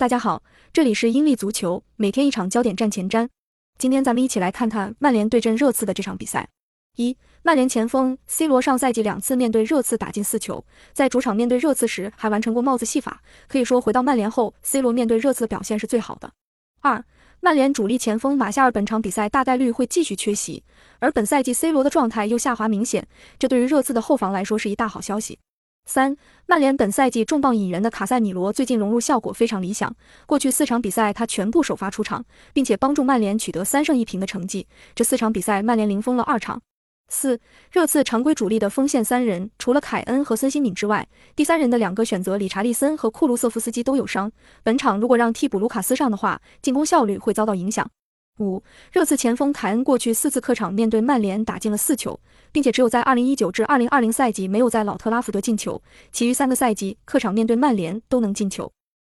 大家好，这里是英利足球，每天一场焦点战前瞻。今天咱们一起来看看曼联对阵热刺的这场比赛。一、曼联前锋 C 罗上赛季两次面对热刺打进四球，在主场面对热刺时还完成过帽子戏法，可以说回到曼联后，C 罗面对热刺的表现是最好的。二、曼联主力前锋马夏尔本场比赛大概率会继续缺席，而本赛季 C 罗的状态又下滑明显，这对于热刺的后防来说是一大好消息。三、曼联本赛季重磅引援的卡塞米罗最近融入效果非常理想，过去四场比赛他全部首发出场，并且帮助曼联取得三胜一平的成绩。这四场比赛曼联零封了二场。四、热刺常规主力的锋线三人，除了凯恩和孙兴敏之外，第三人的两个选择理查利森和库卢瑟夫斯基都有伤，本场如果让替补卢卡斯上的话，进攻效率会遭到影响。五、热刺前锋凯恩过去四次客场面对曼联打进了四球，并且只有在二零一九至二零二零赛季没有在老特拉福德进球，其余三个赛季客场面对曼联都能进球。